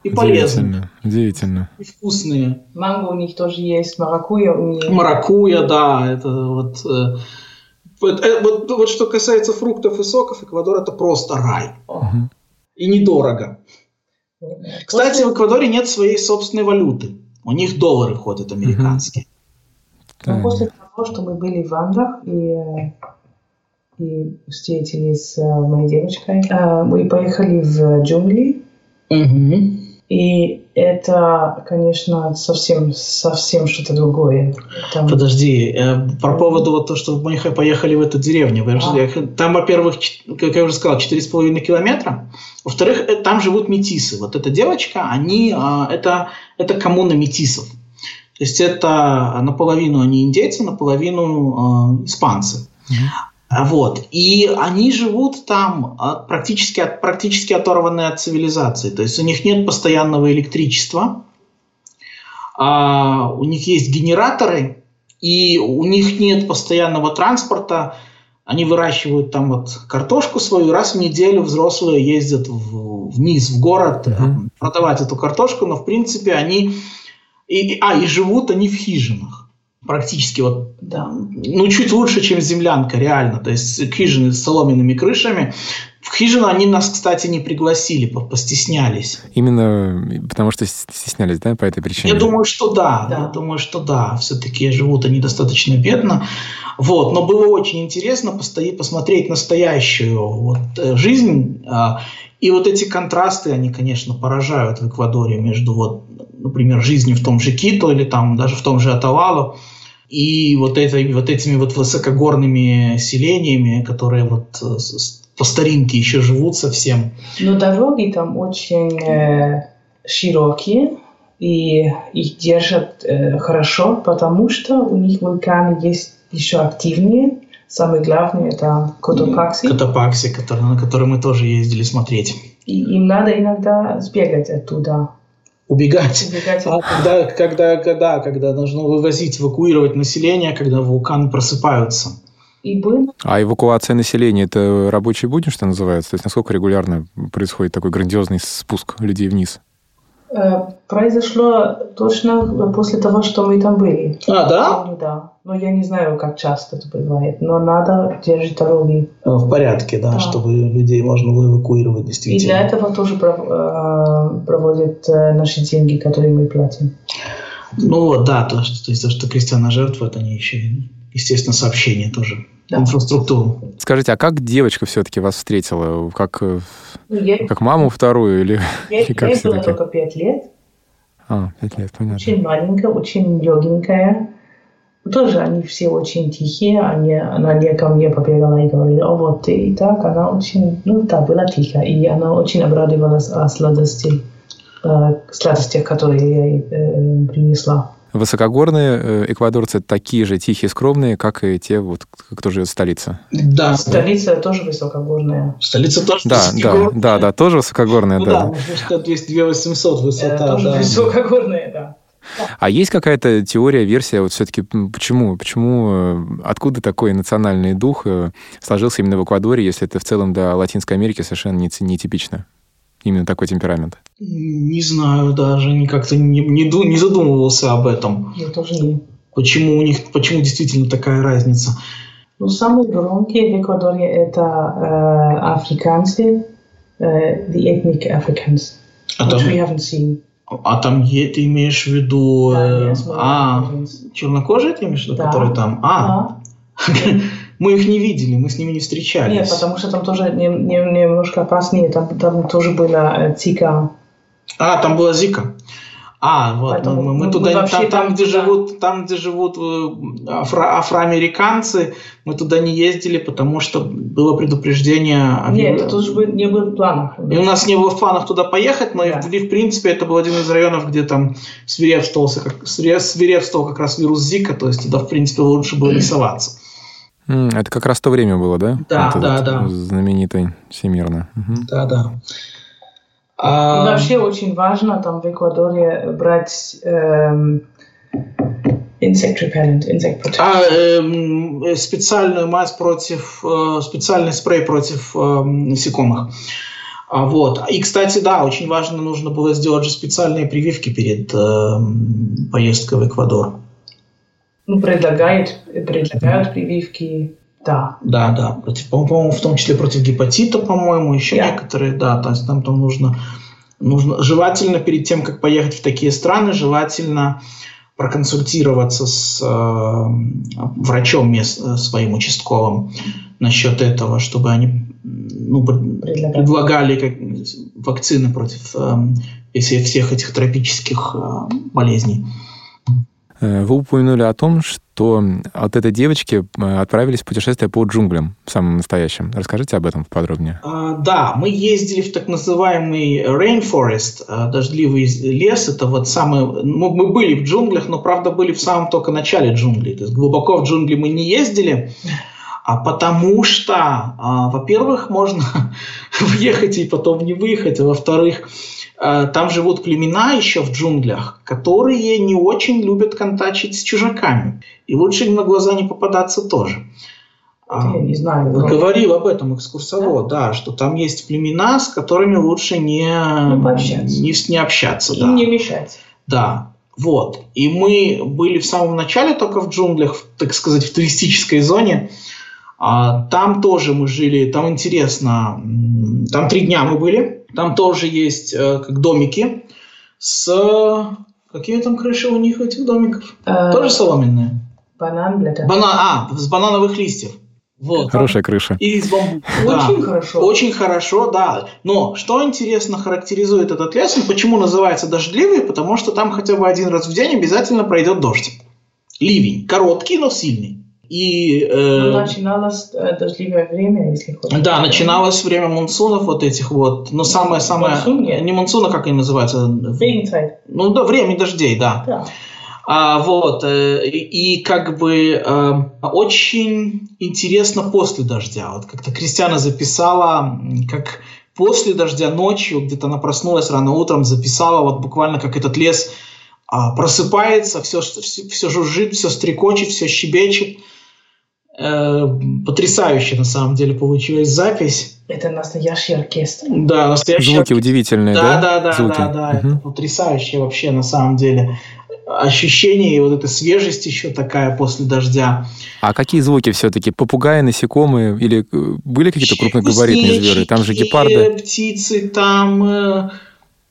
и полезные. Удивительно. И вкусные. Манго у них тоже есть, маракуя у них. Маракуя, да, это вот... Э, Вот, э, вот, вот что касается фруктов и соков, Эквадор это просто рай. Мгм. И недорого. Кстати, в Эквадоре нет своей собственной валюты. У них доллары ходят американские. Так. после того, что мы были в Андах и, э, и встретились с э, моей девочкой, э, мы поехали в джунгли, Мгм. и это, конечно, совсем, совсем что-то другое. Там- Подожди, э, про поводу вот то, что мы поехали в эту деревню. А. Там, во-первых, как я уже сказал, 4,5 километра. Во-вторых, э, там живут метисы. Вот эта девочка, они, а, это, это коммуна метисов. То есть это наполовину они индейцы, наполовину а, испанцы. А Вот. И они живут там а, практически, от- практически оторванные от цивилизации. То есть у них нет постоянного электричества, а, у них есть генераторы, и у них нет постоянного транспорта. Они выращивают там вот картошку свою, раз в неделю взрослые ездят в- вниз в город Мгм. продавать эту картошку, но в принципе они... И- а, и живут они в хижинах. Практически вот, да, ну, чуть лучше, чем землянка, реально. То есть хижины с соломенными крышами. В хижину они нас, кстати, не пригласили, по- постеснялись. Именно потому что стеснялись, да, по этой причине? Я думаю, что да. Да. Я думаю, что да. Все-таки живут они достаточно бедно. Вот. Но было очень интересно постоять, посмотреть настоящую вот, э, жизнь. а, И вот эти контрасты, они, конечно, поражают в Эквадоре между, вот, например, жизнью в том же Кито или там даже в том же Атавало и вот, этой, вот этими вот высокогорными селениями, которые вот э, по старинке еще живут совсем. Но дороги там очень э, широкие, и их держат э, хорошо, потому что у них вулканы есть еще активнее. Самое главное это Котопакси. Катапакси, который, на который мы тоже ездили смотреть. И им надо иногда сбегать оттуда. Убегать. Убегать А когда, когда, когда, когда должно вывозить, эвакуировать население, когда вулканы просыпаются. И было А эвакуация населения – это рабочий будни, что называется? То есть насколько регулярно происходит такой грандиозный спуск людей вниз? Э, Произошло точно после того, что мы там были. А, да? Да. Но я не знаю, как часто это бывает. Но надо держать дороги. В порядке, да, Да. чтобы людей можно было эвакуировать И действительно. для этого тоже э, проводят э, наши деньги, которые мы платим. Ну вот, да, то, что, то есть то, что крестьяна жертвуют, они еще, естественно, сообщения тоже, Да. инфраструктуру. Скажите, а как девочка все-таки вас встретила? Как, э, Ну, ей, как маму вторую или... ей- и как было всё-таки? только пять лет. А, пять лет, понятно. Очень маленькая, очень легенькая. Тоже они все очень тихие. Они, она не ко мне побегала и говорила, о, вот ты и так. Она очень, ну да, была тихая. И она очень обрадовалась о сладости, э, сладостях, которые я ей э, принесла. Высокогорные э, эквадорцы такие же тихие, скромные, как и те, вот, кто живет в столице. Да, Столица тоже высокогорная. столица тоже Да, да, высокогорная. да, да, тоже высокогорные, Ну да. да, можно сказать, 200 800 Э, высота. тоже да. высокогорная, да. А есть какая-то теория, версия, вот все-таки почему, почему, э, откуда такой национальный дух э, сложился именно в Эквадоре, если это в целом для Латинской Америки совершенно не, ц- не типично? Именно такой темперамент. Не знаю даже, как-то не, не, не задумывался об этом. Я тоже не. Почему у них, почему действительно такая разница? Ну, самые громкие в Эквадоре это э, африканцы, э, the ethnic Africans, А which там, we haven't seen. а там е- ты имеешь в виду... Да, э, смотрю, а, чернокожие ты имеешь в виду, Да. которые там? А, Да. мы их не видели, мы с ними не встречались. Нет, потому что там тоже не- не- немножко опаснее, там, там тоже была э, Цика. А, там была Зика. А, вот, Поэтому мы, мы мы- туда, вообще там, там, там где туда- живут, там, где живут э, афро- афроамериканцы, мы туда не ездили, потому что было предупреждение. Нет, это тоже бы- не было в планах. И у нас не было в планах туда поехать, но Да. в, и в принципе это был один из районов, где там свирепствовался как, свире- свирепствовал как раз вирус Зика, то есть туда в принципе лучше было не соваться. Это как раз то время было, да? Да, Вот да, да. Знаменитый всемирно. Мгм. Да, да. И А, вообще очень важно там в Эквадоре брать эм, insect repellent, insect protection. а, эм, э, специальную мазь против, э, специальный спрей против эм, насекомых. А, вот. И, кстати, да, очень важно, нужно было сделать же специальные прививки перед эм, поездкой в Эквадор. Ну, предлагают, предлагают прививки. Да. Да, да, против, по-моему, в том числе против гепатита, по-моему, еще Да. некоторые, да, то есть там, там нужно, нужно, желательно перед тем, как поехать в такие страны, желательно проконсультироваться с э, врачом мест, э, своим участковым насчет этого, чтобы они ну, пред- Предлагали. предлагали как, вакцины против э, всех, всех этих тропических э, болезней. Э, Вы упомянули о том, что от этой девочки э, отправились в путешествие по джунглям, самым настоящим. Расскажите об этом подробнее. А, Да, мы ездили в так называемый rainforest, а, дождливый лес. Это вот самый... Мы, мы были в джунглях, но, правда, были в самом только начале джунглей. То есть глубоко в джунгли мы не ездили, а потому что, а, во-первых, можно въехать и потом не выехать, а во-вторых, там живут племена еще в джунглях, которые не очень любят контачить с чужаками. И лучше им на глаза не попадаться тоже. Я не знаю. но- Говорил об этом экскурсовод, да? что там есть племена, с которыми лучше не, пообщаться. не, не общаться. Им да. не мешать. Да, вот. И мы были в самом начале только в джунглях, в, так сказать, в туристической зоне. А, там тоже мы жили, там интересно, там три дня мы были. Там тоже есть э, как домики с... Какие там крыши у них, этих домиков? Э, Тоже соломенные? Банан, блядь. Бана... А, с банановых листьев. Вот. Хорошая крыша. И из бамбука. да. Очень хорошо. Очень хорошо, да. Но что интересно характеризует этот лес, он почему называется дождливый? Потому что там хотя бы один раз в день обязательно пройдет дождь. Ливень. Короткий, но сильный. И, э, Ну, начиналось э, дождливое время, если хочешь. да, начиналось время монсунов вот этих вот. Но самое-самое... Монсун нет. Не монсуна, как они называются? Regenzeit. Ну да, время дождей, да. Да. А, вот, э, и, как бы э, очень интересно после дождя. Вот как-то Кристиана записала, как после дождя ночью, где-то она проснулась рано утром, записала вот буквально как этот лес а, просыпается, все, все, все жужжит, все стрекочет, все щебечет. Э, потрясающая на самом деле получилась запись. Это настоящий оркестр. Да, настоящая Звуки удивительные, да, да? да, да, Звуки. да, да, это Мгм. потрясающе вообще на самом деле. Ощущение и вот эта свежесть еще такая после дождя. А какие звуки все-таки? Попугаи, насекомые? Или э, были какие-то крупногабаритные зверы? Там же гепарды. птицы, там э,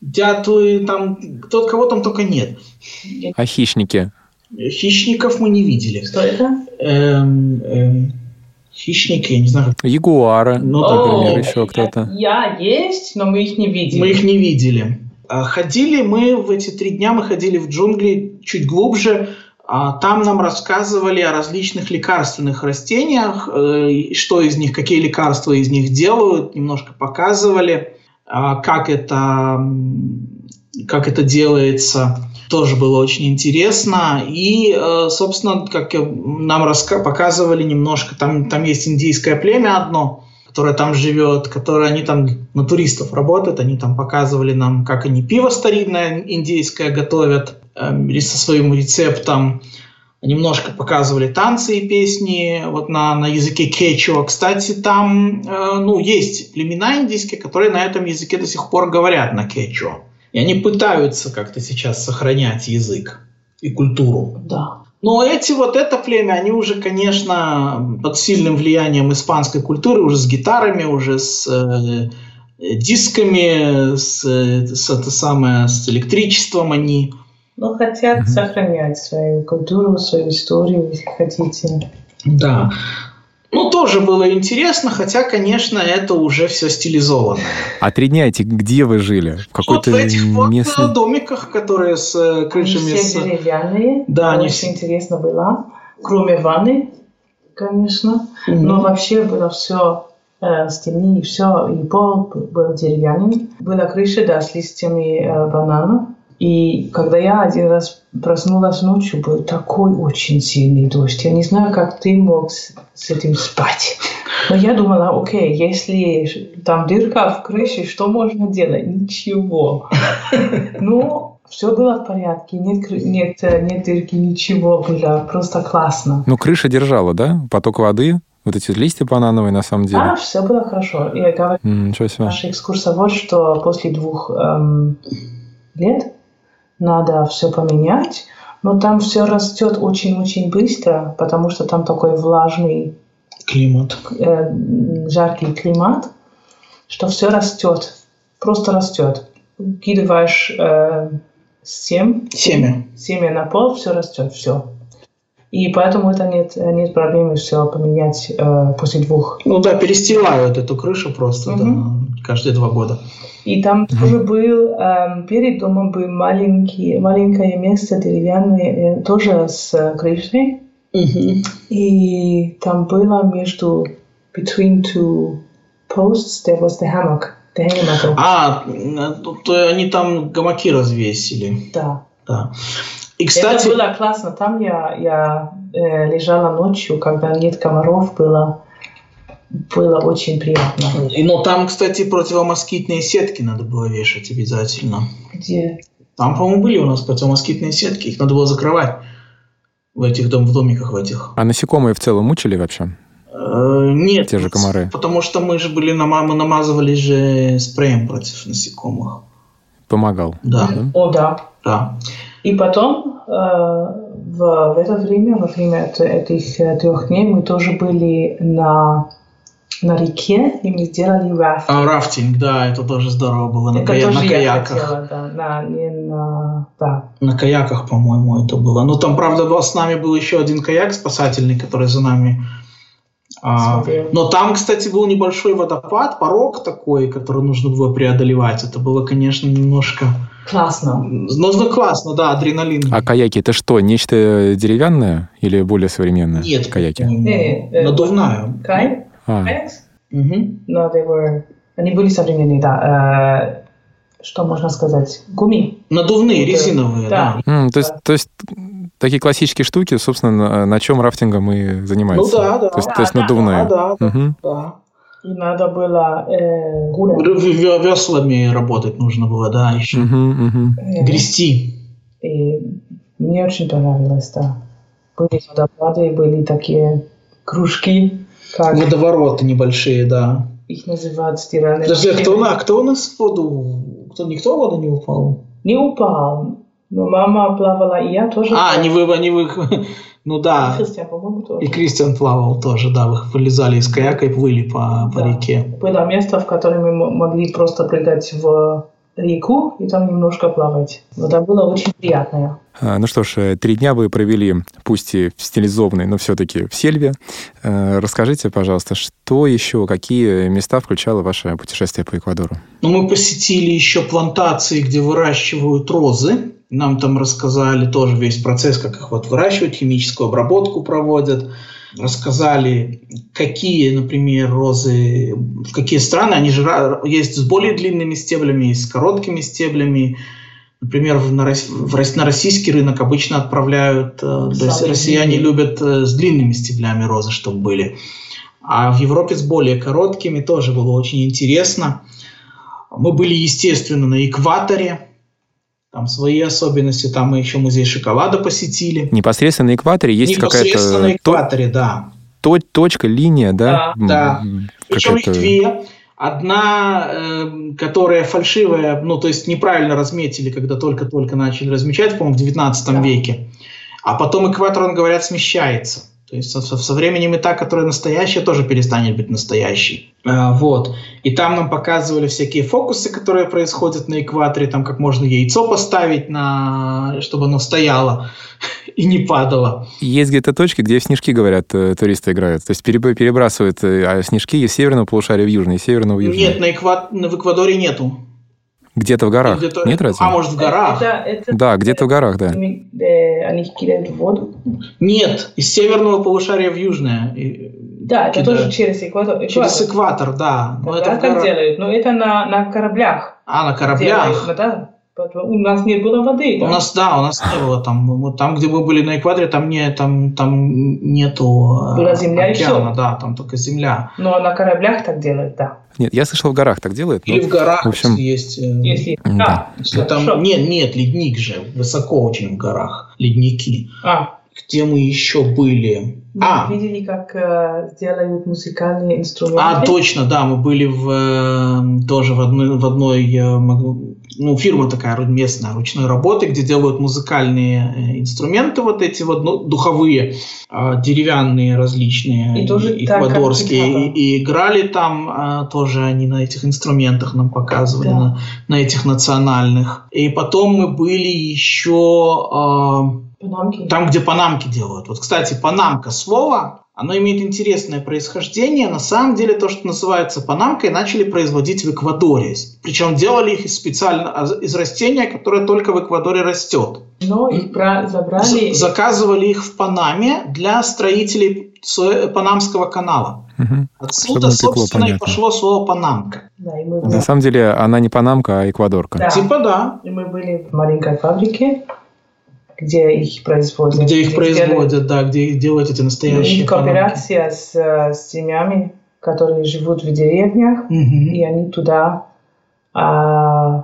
дятлы, там кто кого там только нет. А хищники? Хищников мы не видели. Что это? Эм, эм, хищники, я не знаю, Ягуары, Ну, например, О, еще кто-то. Я есть, но мы их не видели. мы их не видели. А, Ходили мы в эти три дня, мы ходили в джунгли чуть глубже. А, Там нам рассказывали о различных лекарственных растениях, э, что из них, какие лекарства из них делают, немножко показывали, как это, как это делается. Тоже было очень интересно. И, э, собственно, как нам показывали немножко, там, там есть индийское племя одно, которое там живет, которое они там на туристов работают, они там показывали нам, как они пиво старинное индейское готовят э, со своим рецептом. Немножко показывали танцы и песни вот на, на языке кечуа. Кстати, там э, ну, есть племена индийские, которые на этом языке до сих пор говорят на кечуа. И они пытаются как-то сейчас сохранять язык и культуру. Да. Но эти вот это племя, они уже, конечно, под сильным влиянием испанской культуры, уже с гитарами, уже с э, дисками, с, э, с, это самое, с электричеством они. Но хотят Мгм. сохранять свою культуру, свою историю, если хотите. Да. Ну, тоже было интересно, хотя, конечно, это уже все стилизовано. А три дня эти где вы жили? В Вот какой-то в этих вот местной... э, домиках, которые с э, Они крышами... все с- деревянные. Да, они все- интересно было. Кроме ванны, конечно. Мгм. Но вообще было все э, стены и все, и пол был деревянный. Была крыша, да, с листьями э, банана. И когда я один раз проснулась ночью, был такой очень сильный дождь. Я не знаю, как ты мог с, с этим спать. Но я думала, окей, если там дырка в крыше, что можно делать? Ничего. Но все было в порядке, нет, нет, нет дырки, ничего было, просто классно. Ну, крыша держала, да? Поток воды, вот эти листья банановые на самом деле. А, все было хорошо. Я говорю, наш экскурсовод, что после двух эм, лет надо все поменять, но там все растет очень-очень быстро, потому что там такой влажный Климат. э, жаркий климат, что все растет, просто растет. Кидываешь э, сем, Семя. семя на пол, все растет, все. И поэтому это нет, нет проблемы все поменять э, после двух. Ну да, перестилают эту крышу просто Мгм. да, каждые два года. И там тоже был, эм, перед домом был маленький, маленькое место деревянное, э, тоже с э, крышей. И там было между between two posts there was the hammock, the hängematte. А, э, тут э, они там гамаки развесили. Да. Да. И, кстати, Это было классно. Там я, я э, лежала ночью, когда нет комаров, было, было очень приятно. и, но там, кстати, противомоскитные сетки надо было вешать обязательно. Где? Там, по-моему, были у нас противомоскитные сетки, их надо было закрывать в этих дом, в домиках в этих. А насекомые в целом мучили вообще? Э, нет. Те же комары. Потому что мы же были, нама- мы намазывались же спреем против насекомых. Помогал. Да, О, да. да. И потом э, в, в это время, во время эт- этих э, трех дней, мы тоже были на, на реке, и мы сделали рафт. А рафтинг, да, это тоже здорово было. На, это кая- тоже на я каяках. хотела, да. На, не на, да. На каяках, по-моему, это было. Ну, там, правда, был- с нами был еще один каяк спасательный, который за нами. А, но там, кстати, был небольшой водопад, порог такой, который нужно было преодолевать. Это было, конечно, немножко... Классно. Ну, ну, классно, да, адреналин. А каяки это что, нечто деревянное или более современное? Нет, каяки. Не, э, надувная. Кай? А, Каякс? Но. Они были современные, да. Э, что можно сказать? Гуми. Надувные, резиновые, да. Да. то, есть, то есть такие классические штуки, собственно, на, на чем рафтингом и занимаются. Ну да, да. То есть, Да, то есть да, надувные. Да, да, Мгм. да. И надо было э, гулять. В- в- Веслами работать нужно было, да, еще. Мгм, мгм. Э, Грести. И мне очень понравилось, да. Были водопады, были такие кружки, как Водовороты небольшие, да. их называют стиральные Подожди, а кто, а кто у нас в воду? Кто, никто в воду не упал? Не упал. Но мама плавала, и я тоже. А, не вы, не вы. Ну И да. Христиан, по-моему, тоже. И Кристиан плавал тоже, да. Вы вылезали из каяка и плыли по, по Да. реке. Было место, в котором мы могли просто прыгать в реку и там немножко плавать. Вода была очень приятная. А, Ну что ж, э, три дня вы провели, пусть и в стилизованной, но все-таки в сельве. Э, Расскажите, пожалуйста, что еще, какие места включало ваше путешествие по Эквадору? Но мы посетили еще плантации, где выращивают розы. Нам там рассказали тоже весь процесс, как их вот выращивают, химическую обработку проводят. Рассказали, какие, например, розы, в какие страны. Они же есть с более длинными стеблями, есть с короткими стеблями. Например, в, на, в на российский рынок обычно отправляют, э, то есть россияне длинные. любят э, с длинными стеблями розы, чтобы были. А в Европе с более короткими тоже было очень интересно. Мы были, естественно, на экваторе. Там свои особенности. Там мы еще музей шоколада посетили. Непосредственно на экваторе есть Непосредственно на какая-то то- экваторе, да. то- точка, линия, да? Да, да. Причем их какая-то- две. Одна, э, которая фальшивая, ну, то есть неправильно разметили, когда только-только начали размечать, по-моему, в 19 Да. веке. А потом экватор, он, говорят, смещается. То есть со, со- временем и та, которая настоящая, тоже перестанет быть настоящей. А, вот. И там нам показывали всякие фокусы, которые происходят на экваторе, там как можно яйцо поставить, на... чтобы оно стояло и не падало. Есть где-то точки, где в снежки, говорят, э, туристы играют. То есть переб- перебрасывают э, а снежки из северного полушария в южный, из северного в южный. Нет, на эква... в Эквадоре нету. Где-то в горах. Где-то- Нет разве? А может в горах? Это, это, Да, где-то в горах, да. Э, они кидают в воду. Нет, из северного полушария в южное. И- Да, это Кидают. тоже через экватор. Через экватор. да. Но Тогда это так горах. делают. Но это на, на кораблях. А, на делают. кораблях. Ну да. У нас не было воды. У да? нас, да, у нас не было там. Мы- Там, где мы были на экваторе, там, не, там, там нету э, Была земля и океана, всё. да, там только земля. Но на кораблях так делают, да. Нет, я слышал, в горах так делают. но- Или в горах в общем, есть. э, Если... Да. Если там, хорошо. нет, нет, ледник же, высоко очень в горах, ледники. А, Где мы еще были? мы А, видели, как э, делают музыкальные инструменты. А, точно, да, мы были в, э, тоже в одной, в одной э, ну, фирма такая местная ручной работы, где делают музыкальные э, инструменты вот эти вот ну, духовые, э, деревянные различные, и тоже эквадорские. И, и играли там э, тоже они на этих инструментах нам показывали, да. на, на этих национальных. И потом мы были еще э, панамки. там, где панамки делают. Вот, кстати, панамка слово оно имеет интересное происхождение. На самом деле то, что называется панамкой, начали производить в Эквадоре. Причем делали их из специально а, из растения, которое только в Эквадоре растет. Но их забрали. Заказывали их в Панаме для строителей Панамского канала. Угу. Отсюда, собственно, понятно. и пошло слово панамка. Да, и мы... На самом деле она не панамка, а эквадорка. Да. Типа да. И мы были в маленькой фабрике, где их производят. Где их производят, да, где делают эти настоящие. И кооперация с, с семьями, которые живут в деревнях, угу. и они туда uh,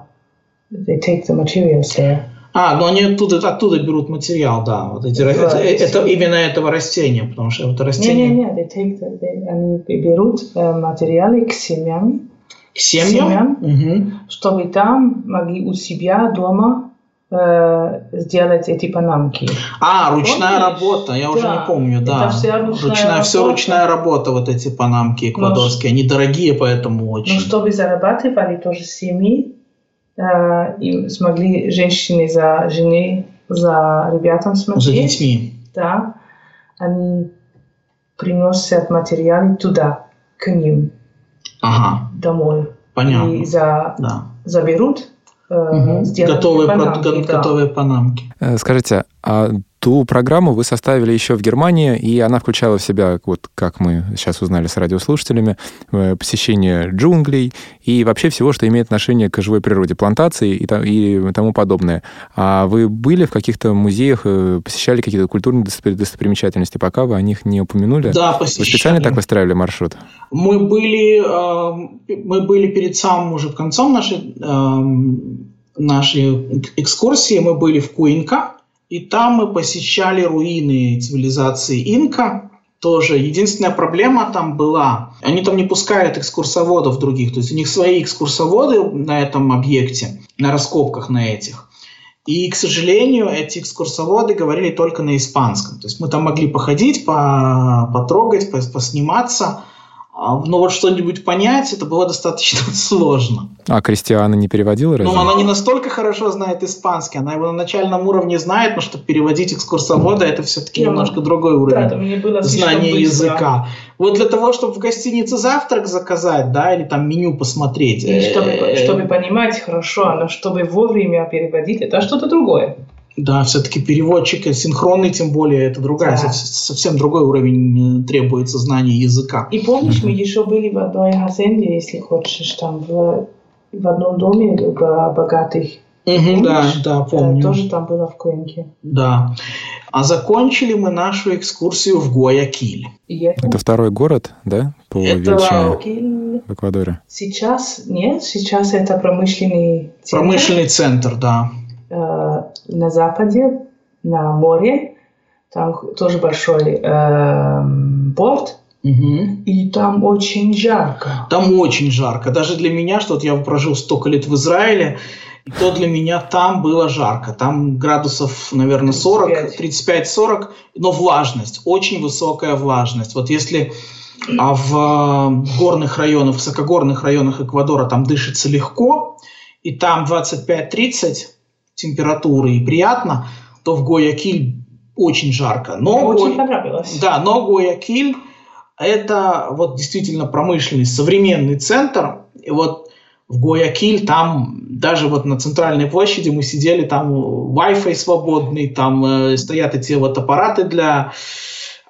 they take the materials there. А, но они оттуда, оттуда берут материал, да. Вот эти, это, это, это именно этого растения, потому что это растение... They take the, they, они берут э, материалы к семьям, к семьям, семьям угу. чтобы там могли у себя дома Э, сделать эти панамки. А, ручная Помнишь? работа, я да. уже не помню, да. Это вся ручная, ручная работа. Все ручная работа, вот эти панамки эквадорские, но, они дорогие, поэтому очень. Но чтобы зарабатывали тоже семьи, э, и смогли женщины за жены, за ребятам смотреть. За детьми. Да, они приносят материалы туда, к ним, ага. домой. Понятно. И за, да. заберут угу. готовые, панамки, про, да. готовые панамки. Э, скажите, а ту программу вы составили еще в Германии, и она включала в себя, вот как мы сейчас узнали с радиослушателями, э, посещение джунглей и вообще всего, что имеет отношение к живой природе, плантации и, и тому подобное. А вы были в каких-то музеях, э, посещали какие-то культурные достопримечательности, пока вы о них не упомянули? Да, посещали. Вы специально так выстраивали маршрут? Мы были, мы были перед самым уже концом нашей, нашей экскурсии, мы были в Куинка, и там мы посещали руины цивилизации Инка. Тоже единственная проблема там была, они там не пускают экскурсоводов других, то есть у них свои экскурсоводы на этом объекте, на раскопках на этих. И, к сожалению, эти экскурсоводы говорили только на испанском. То есть мы там могли походить, потрогать, посниматься, а, но вот что-нибудь понять, это было достаточно сложно. А Кристиана не переводила разве? Ну, она не настолько хорошо знает испанский. Она его на начальном уровне знает, но чтобы переводить экскурсовода, это все-таки ну, немножко другой уровень да, знания языка. Вот для того, чтобы в гостинице завтрак заказать, да, или там меню посмотреть. И чтобы, э, чтобы понимать хорошо, но чтобы вовремя переводить, это что-то другое. Да, все-таки переводчик синхронный, тем более, это другая, да. совсем другой уровень э, требуется знания языка. И помнишь, мы еще были в одной хазенде, если хочешь, там в, в одном доме богатых. Угу, да, да, помню. Да, тоже там было в Куинке. Да. А закончили мы нашу экскурсию в Гуаякиль. Это... это второй город, да, по это величине в Эквадоре? Сейчас нет, сейчас это промышленный центр. Промышленный центр, да. Э, на западе, на море, там тоже большой э, порт, Угу. И там очень жарко. Там очень жарко. Даже для меня, что вот я прожил столько лет в Израиле, то для меня там было жарко. Там градусов, наверное, 40, 35-40, но влажность, очень высокая влажность. Вот если а в горных районах, в высокогорных районах Эквадора там дышится легко, и там 25-30 температуры и приятно, то в Гуаякиль очень жарко. Но Мне очень понравилось. Да, но Гуаякиль это вот действительно промышленный современный центр. И вот в Гуаякиль там даже вот на центральной площади мы сидели, там Wi-Fi свободный, там э, стоят эти вот аппараты для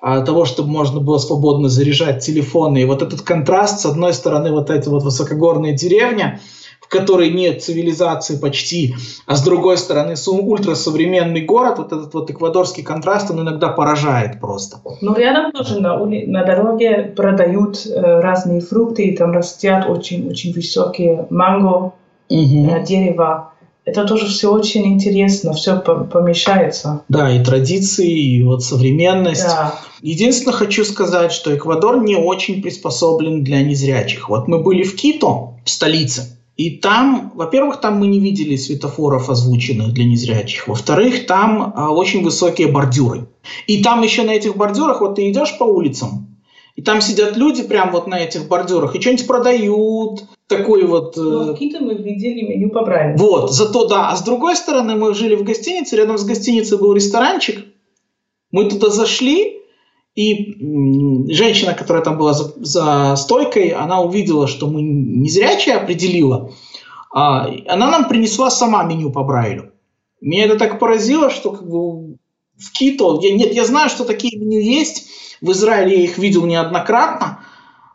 э, того, чтобы можно было свободно заряжать телефоны. И вот этот контраст, с одной стороны, вот эти вот высокогорные деревни, в которой нет цивилизации почти, а с другой стороны ультрасовременный город, вот этот вот эквадорский контраст, он иногда поражает просто. Ну, рядом тоже на, на дороге продают э, разные фрукты, и там растят очень-очень высокие манго, угу. э, дерева. Это тоже все очень интересно, все помещается. Да, и традиции, и вот современность. Да. Единственное, хочу сказать, что Эквадор не очень приспособлен для незрячих. Вот мы были в Кито, в столице, И там, во-первых, там мы не видели светофоров озвученных для незрячих. Во-вторых, там а, очень высокие бордюры. И там еще на этих бордюрах, вот ты идешь по улицам, и там сидят люди прямо вот на этих бордюрах и что-нибудь продают. Такой вот... Ну, какие-то мы видели меню по Брайлю. Вот, зато да. А с другой стороны, мы жили в гостинице, рядом с гостиницей был ресторанчик. Мы туда зашли, и женщина, которая там была за, за стойкой, она увидела, что мы не зрячие определила. А, она нам принесла сама меню по Брайлю. Меня это так поразило, что как бы в Кито... Я, нет, я знаю, что такие меню есть. В Израиле я их видел неоднократно.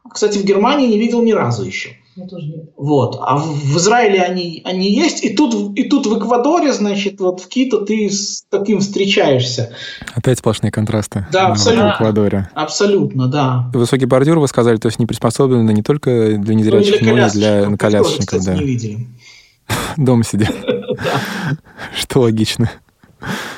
Кстати, в Германии не видел ни разу еще. Я тоже нет. Вот. А в, Израиле они, они есть. И тут, и тут в Эквадоре, значит, вот в Кито ты с таким встречаешься. Опять сплошные контрасты. Да, абсолютно. В Эквадоре. Абсолютно, да. Высокий бордюр, вы сказали, то есть не приспособлены не только для незрячих, Ну, но и для колясочников. кстати, Да. не видели. Дома сидят. Что логично.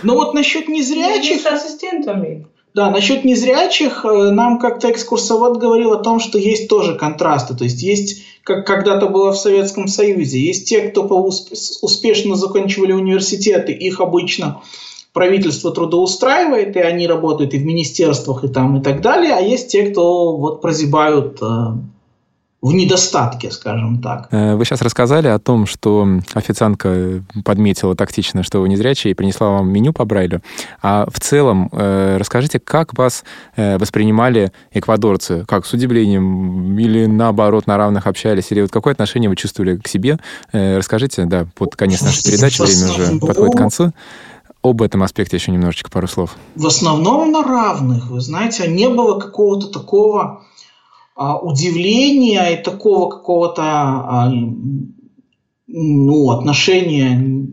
Ну вот насчет незрячих, с ассистентами. Да, насчет незрячих э, нам как-то экскурсовод говорил о том, что есть тоже контрасты. То есть есть, как когда-то было в Советском Союзе, есть те, кто успешно заканчивали университеты, их обычно правительство трудоустраивает, и они работают и в министерствах, и там, и так далее, а есть те, кто вот прозябают э, в недостатке, скажем так. Э, Вы сейчас рассказали о том, что официантка подметила тактично, что вы незрячие, и принесла вам меню по Брайлю. А в целом, э, расскажите, как вас э, воспринимали эквадорцы? Как, с удивлением? Или наоборот, на равных общались? Или вот какое отношение вы чувствовали к себе? Расскажите, да, под конец нашей передачи, время уже подходит к концу. Об этом аспекте еще немножечко пару слов. В основном на равных, вы знаете, не было какого-то такого а, удивления и такого какого-то а, ну, отношения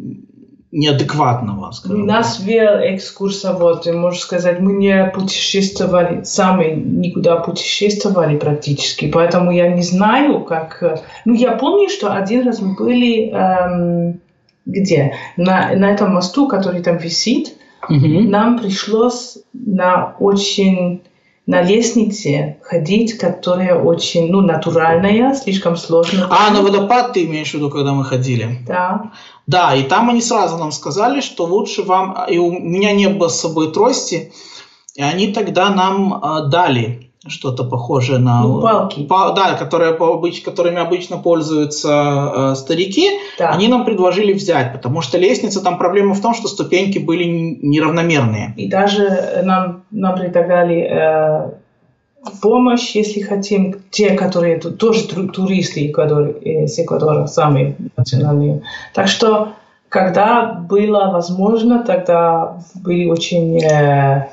неадекватного, У скажем нас вел экскурсовод, и, можно сказать, мы не путешествовали, сами никуда путешествовали практически, поэтому я не знаю, как... э, Ну, я помню, что один раз мы были... эм, где? На, на этом мосту, который там висит, Мгм. нам пришлось на очень на лестнице ходить, которая очень, ну, натуральная, слишком сложная. А, на водопад ты имеешь в виду, когда мы ходили? Да. Да, и там они сразу нам сказали, что лучше вам... И у меня не было с собой трости, и они тогда нам а, дали что-то похожее на... Ну, палки. Па- да, которые по обыч- которыми обычно пользуются э, старики. Да. Они нам предложили взять, потому что лестница, там проблема в том, что ступеньки были неравномерные. И даже э, нам, нам предлагали э, помощь, если хотим, те, которые тоже туристы э, с Эквадора, самые национальные. Так что, когда было возможно, тогда были очень э,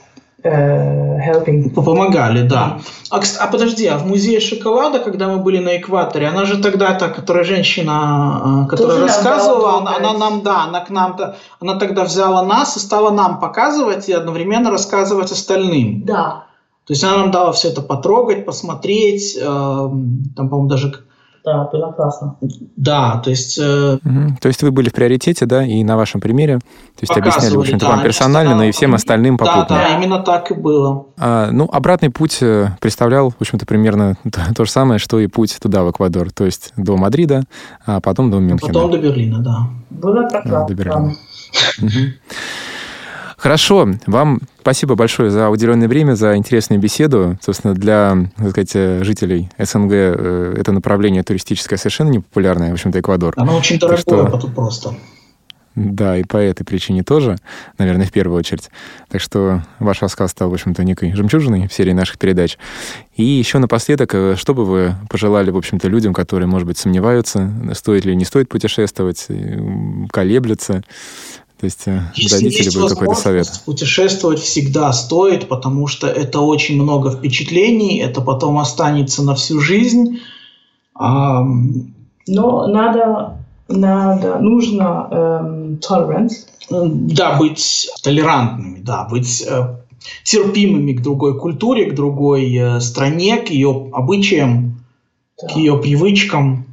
helping. Помогали, да. А, а подожди, а в музее шоколада, когда мы были на экваторе, она же тогда, та, которая женщина, э, которая Тоже рассказывала, она, она нам, да, она к нам, то она тогда взяла нас и стала нам показывать и одновременно рассказывать остальным. Да. То есть она нам дала все это потрогать, посмотреть, э, там, по-моему, даже, Да, было классно. да, то есть э, Мгм. То есть вы были в приоритете, да, и на вашем примере, то есть объясняли, в общем-то, да, вам персонально, но и всем остальным да, попутно. да, именно так и было. А, ну, обратный путь э, представлял, в общем-то, примерно то, то же самое, что и путь туда, в Эквадор. То есть до Мадрида, а потом до Мюнхена. Потом до Берлина, да. Было прекрасно. до Берлина. Мгм. Хорошо, вам спасибо большое за уделенное время, за интересную беседу. Собственно, для, так сказать, э, жителей СНГ э, это направление туристическое совершенно непопулярное, в общем-то, Эквадор. Оно очень дорогое, что- потом просто. Да, и по этой причине тоже, наверное, в первую очередь. Так что ваш рассказ стал, в общем-то, некой жемчужиной в серии наших передач. И еще напоследок, э, что бы вы пожелали, в общем-то, людям, которые, может быть, сомневаются, стоит ли, не стоит путешествовать, колеблются? То есть э, Если дадите ли есть вы какой-то совет? путешествовать всегда стоит, потому что это очень много впечатлений, это потом останется на всю жизнь. Ам, Но надо, надо, нужно эм, tolerance. да, быть толерантными, да, быть э, терпимыми к другой культуре, к другой э, стране, к ее обычаям, Да. к ее привычкам,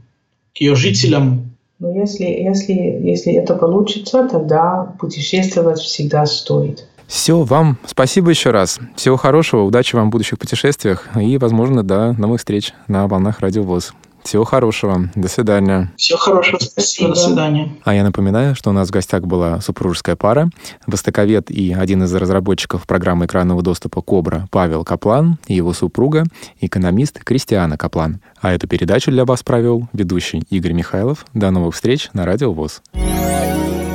к ее жителям. Но если, если, если это получится, тогда путешествовать всегда стоит. Все, вам спасибо еще раз. Всего хорошего, удачи вам в будущих путешествиях и, возможно, до новых встреч на волнах Радио ВОЗ. Всего хорошего. До свидания. Всего хорошего. Спасибо. До свидания. А я напоминаю, что у нас в гостях была супружеская пара, востоковед и один из разработчиков программы экранного доступа «Кобра» Павел Каплан и его супруга, экономист Кристиана Каплан. А эту передачу для вас провел ведущий Игорь Михайлов. До новых встреч на Радио ВОЗ.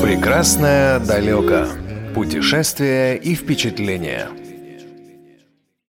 Прекрасное далеко. Путешествия и впечатления.